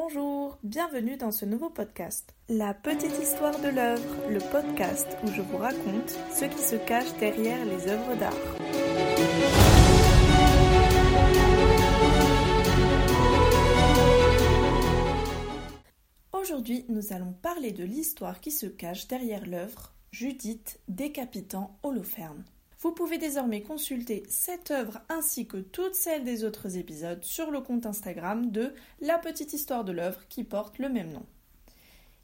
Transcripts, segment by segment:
Bonjour, bienvenue dans ce nouveau podcast. La petite histoire de l'œuvre, le podcast où je vous raconte ce qui se cache derrière les œuvres d'art. Aujourd'hui, nous allons parler de l'histoire qui se cache derrière l'œuvre Judith décapitant Holoferne. Vous pouvez désormais consulter cette œuvre ainsi que toutes celles des autres épisodes sur le compte Instagram de La petite histoire de l'œuvre qui porte le même nom.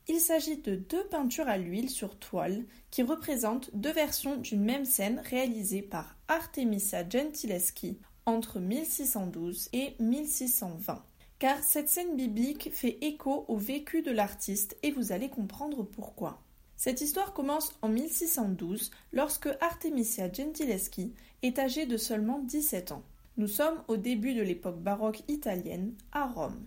Il s'agit de deux peintures à l'huile sur toile qui représentent deux versions d'une même scène réalisée par Artemisia Gentileschi entre 1612 et 1620. Car cette scène biblique fait écho au vécu de l'artiste et vous allez comprendre pourquoi. Cette histoire commence en 1612 lorsque Artemisia Gentileschi est âgée de seulement 17 ans. Nous sommes au début de l'époque baroque italienne à Rome.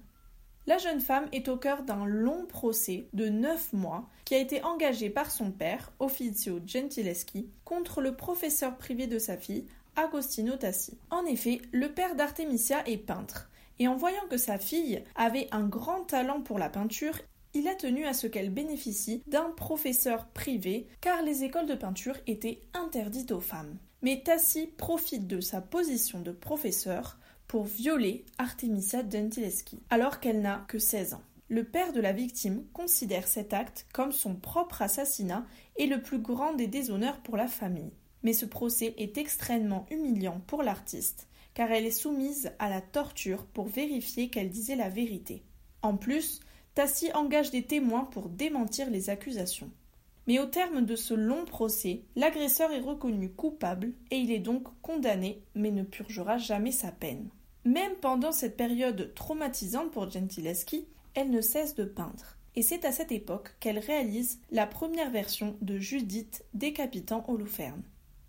La jeune femme est au cœur d'un long procès de neuf mois qui a été engagé par son père, Offizio Gentileschi, contre le professeur privé de sa fille, Agostino Tassi. En effet, le père d'Artemisia est peintre, et en voyant que sa fille avait un grand talent pour la peinture, il a tenu à ce qu'elle bénéficie d'un professeur privé car les écoles de peinture étaient interdites aux femmes. Mais Tassi profite de sa position de professeur pour violer Artemisia Gentileschi alors qu'elle n'a que 16 ans. Le père de la victime considère cet acte comme son propre assassinat et le plus grand des déshonneurs pour la famille. Mais ce procès est extrêmement humiliant pour l'artiste, car elle est soumise à la torture pour vérifier qu'elle disait la vérité. En plus, Tassi engage des témoins pour démentir les accusations. Mais au terme de ce long procès, l'agresseur est reconnu coupable et il est donc condamné mais ne purgera jamais sa peine. Même pendant cette période traumatisante pour Gentileschi, elle ne cesse de peindre. Et c'est à cette époque qu'elle réalise la première version de Judith décapitant Holoferne.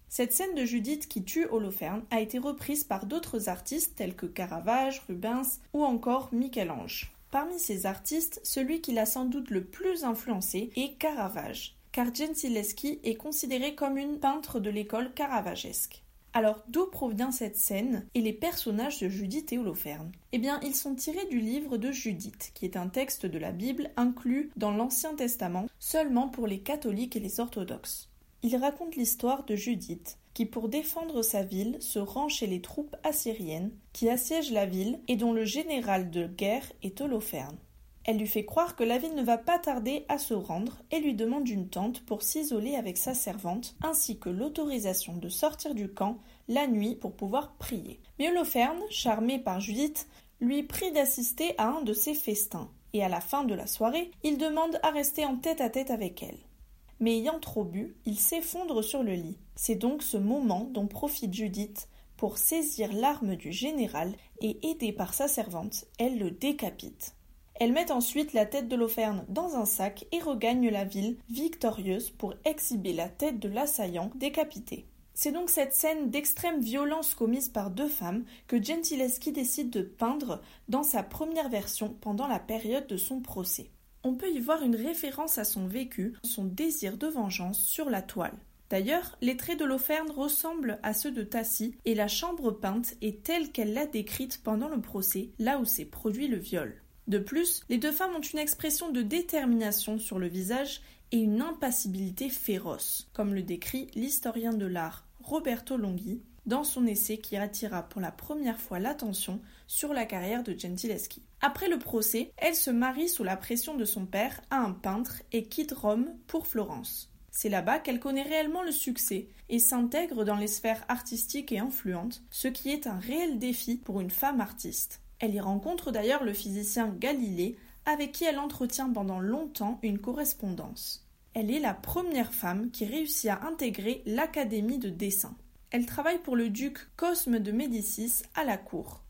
Cette scène de Judith qui tue Holoferne a été reprise par d'autres artistes tels que Caravage, Rubens ou encore Michel-Ange. Parmi ces artistes, celui qui l'a sans doute le plus influencé est Caravage, car Gentileschi est considéré comme une peintre de l'école caravagesque. Alors, d'où provient cette scène et les personnages de Judith et Holoferne Eh bien, ils sont tirés du livre de Judith, qui est un texte de la Bible inclus dans l'Ancien Testament seulement pour les catholiques et les orthodoxes. Il raconte l'histoire de Judith, pour défendre sa ville se rend chez les troupes assyriennes qui assiègent la ville et dont le général de guerre est Holoferne. Elle lui fait croire que la ville ne va pas tarder à se rendre et lui demande une tente pour s'isoler avec sa servante, ainsi que l'autorisation de sortir du camp la nuit pour pouvoir prier. Mais Holoferne, charmé par Judith, lui prie d'assister à un de ses festins, et à la fin de la soirée, il demande à rester en tête à tête avec elle mais ayant trop bu, il s'effondre sur le lit. C'est donc ce moment dont profite Judith pour saisir l'arme du général et, aidée par sa servante, elle le décapite. Elle met ensuite la tête de dans un sac et regagne la ville victorieuse pour exhiber la tête de l'assaillant décapité. C'est donc cette scène d'extrême violence commise par deux femmes que Gentileschi décide de peindre dans sa première version pendant la période de son procès. On peut y voir une référence à son vécu, son désir de vengeance sur la toile. D'ailleurs, les traits de ressemblent à ceux de Tassi et la chambre peinte est telle qu'elle l'a décrite pendant le procès, là où s'est produit le viol. De plus, les deux femmes ont une expression de détermination sur le visage et une impassibilité féroce, comme le décrit l'historien de l'art Roberto Longhi dans son essai qui attira pour la première fois l'attention sur la carrière de Gentileschi. Après le procès, elle se marie sous la pression de son père à un peintre et quitte Rome pour Florence. C'est là-bas qu'elle connaît réellement le succès et s'intègre dans les sphères artistiques et influentes, ce qui est un réel défi pour une femme artiste. Elle y rencontre d'ailleurs le physicien Galilée, avec qui elle entretient pendant longtemps une correspondance. Elle est la première femme qui réussit à intégrer l'Académie de dessin. Elle travaille pour le duc Cosme de Médicis à la cour.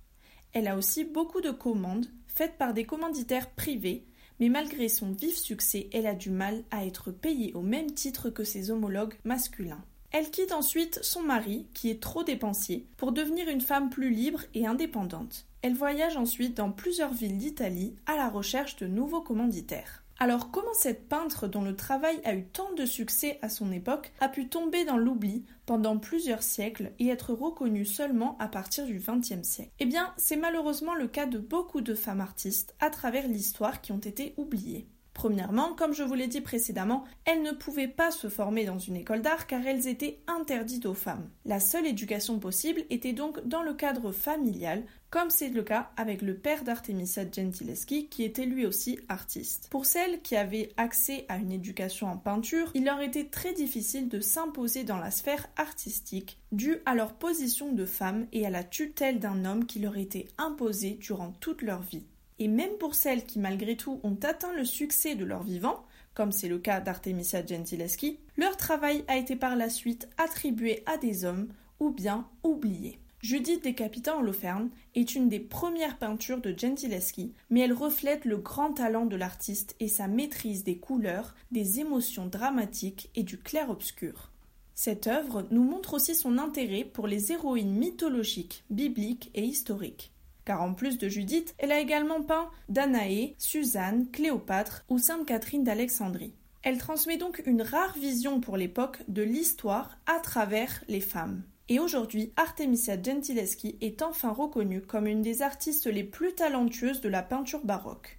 Elle a aussi beaucoup de commandes faites par des commanditaires privés, mais malgré son vif succès, elle a du mal à être payée au même titre que ses homologues masculins. Elle quitte ensuite son mari, qui est trop dépensier, pour devenir une femme plus libre et indépendante. Elle voyage ensuite dans plusieurs villes d'Italie à la recherche de nouveaux commanditaires. Alors comment cette peintre dont le travail a eu tant de succès à son époque a pu tomber dans l'oubli pendant plusieurs siècles et être reconnue seulement à partir du XXe siècle? Eh bien, c'est malheureusement le cas de beaucoup de femmes artistes à travers l'histoire qui ont été oubliées. Premièrement, comme je vous l'ai dit précédemment, elles ne pouvaient pas se former dans une école d'art car elles étaient interdites aux femmes. La seule éducation possible était donc dans le cadre familial, comme c'est le cas avec le père d'Artemisia Gentileschi qui était lui aussi artiste. Pour celles qui avaient accès à une éducation en peinture, il leur était très difficile de s'imposer dans la sphère artistique due à leur position de femme et à la tutelle d'un homme qui leur était imposé durant toute leur vie. Et même pour celles qui malgré tout ont atteint le succès de leur vivant, comme c'est le cas d'Artemisia Gentileschi, leur travail a été par la suite attribué à des hommes ou bien oublié. Judith décapitant Holoferne est une des premières peintures de Gentileschi, mais elle reflète le grand talent de l'artiste et sa maîtrise des couleurs, des émotions dramatiques et du clair-obscur. Cette œuvre nous montre aussi son intérêt pour les héroïnes mythologiques, bibliques et historiques car en plus de Judith, elle a également peint Danaé, Suzanne, Cléopâtre ou Sainte Catherine d'Alexandrie. Elle transmet donc une rare vision pour l'époque de l'histoire à travers les femmes. Et aujourd'hui, Artemisia Gentileschi est enfin reconnue comme une des artistes les plus talentueuses de la peinture baroque.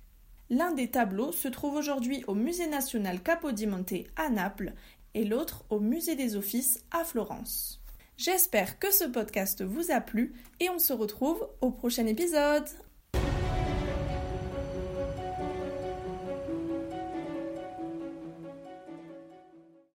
L'un des tableaux se trouve aujourd'hui au Musée national Capodimonte à Naples et l'autre au Musée des Offices à Florence. J'espère que ce podcast vous a plu et on se retrouve au prochain épisode.